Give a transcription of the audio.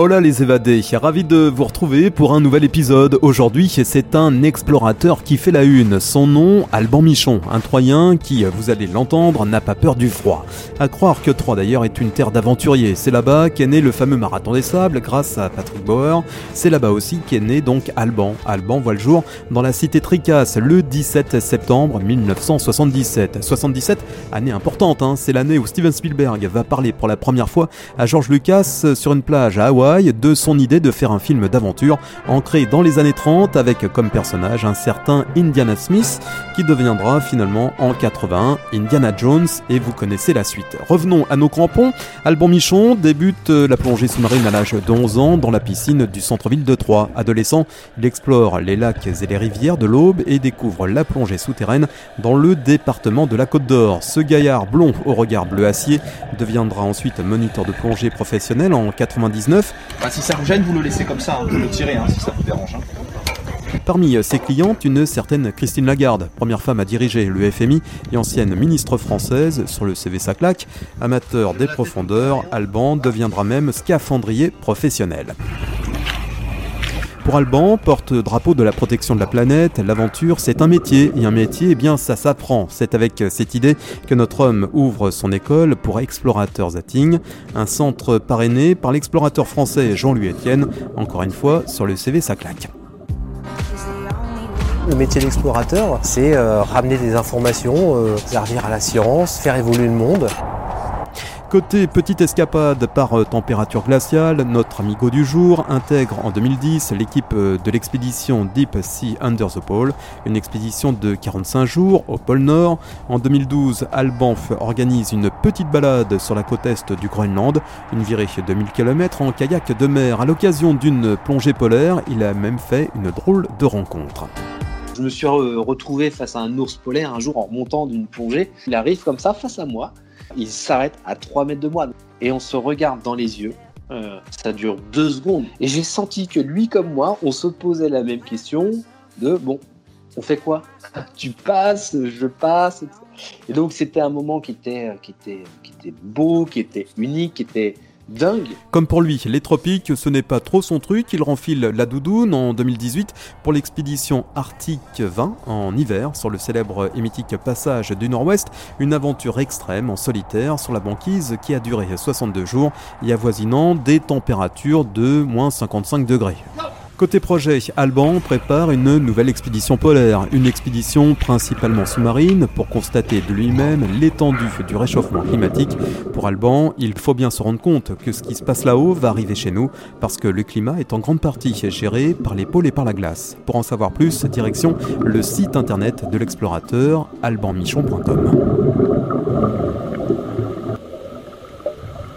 Hola les évadés, ravi de vous retrouver pour un nouvel épisode. Aujourd'hui, c'est un explorateur qui fait la une. Son nom, Alban Michon, un Troyen qui, vous allez l'entendre, n'a pas peur du froid. À croire que Troyes d'ailleurs est une terre d'aventuriers. C'est là-bas qu'est né le fameux marathon des sables grâce à Patrick Bauer. C'est là-bas aussi qu'est né donc Alban. Alban voit le jour dans la cité Tricasse le 17 septembre 1977. 77, année importante, hein. c'est l'année où Steven Spielberg va parler pour la première fois à George Lucas sur une plage à Hawaï de son idée de faire un film d'aventure ancré dans les années 30 avec comme personnage un certain Indiana Smith qui deviendra finalement en 81 Indiana Jones et vous connaissez la suite. Revenons à nos crampons. Alban Michon débute la plongée sous-marine à l'âge de 11 ans dans la piscine du centre-ville de Troyes. Adolescent, il explore les lacs et les rivières de l'Aube et découvre la plongée souterraine dans le département de la Côte d'Or. Ce gaillard blond au regard bleu acier deviendra ensuite moniteur de plongée professionnel en 99 bah, si ça vous gêne, vous le laissez comme ça, vous le tirez hein, si ça vous dérange. Hein. Parmi ses clientes, une certaine Christine Lagarde, première femme à diriger le FMI et ancienne ministre française sur le CV Saclac. Amateur des profondeurs, Alban deviendra même scaphandrier professionnel. Pour Alban, porte-drapeau de la protection de la planète, l'aventure c'est un métier, et un métier, eh bien ça s'apprend. C'est avec cette idée que notre homme ouvre son école pour explorateurs à un centre parrainé par l'explorateur français Jean-Louis Etienne, encore une fois sur le CV ça claque. Le métier d'explorateur, c'est euh, ramener des informations, euh, servir à la science, faire évoluer le monde. Côté petite escapade par euh, température glaciale, notre amigo du jour intègre en 2010 l'équipe euh, de l'expédition Deep Sea Under the Pole, une expédition de 45 jours au pôle Nord. En 2012, Alban organise une petite balade sur la côte est du Groenland, une virée de 1000 km en kayak de mer. À l'occasion d'une plongée polaire, il a même fait une drôle de rencontre. Je me suis retrouvé face à un ours polaire un jour en montant d'une plongée. Il arrive comme ça face à moi. Il s'arrête à 3 mètres de moi et on se regarde dans les yeux. Euh, ça dure deux secondes. Et j'ai senti que lui comme moi, on se posait la même question de bon, on fait quoi? Tu passes, je passe. Et donc c'était un moment qui était, qui était, qui était beau, qui était unique, qui était dingue. Comme pour lui, les tropiques, ce n'est pas trop son truc. Il renfile la doudoune en 2018 pour l'expédition Arctique 20 en hiver sur le célèbre et mythique passage du Nord-Ouest. Une aventure extrême en solitaire sur la banquise qui a duré 62 jours et avoisinant des températures de moins 55 degrés. Côté projet, Alban prépare une nouvelle expédition polaire, une expédition principalement sous-marine pour constater de lui-même l'étendue du réchauffement climatique. Pour Alban, il faut bien se rendre compte que ce qui se passe là-haut va arriver chez nous parce que le climat est en grande partie géré par les pôles et par la glace. Pour en savoir plus, direction le site internet de l'explorateur albanmichon.com.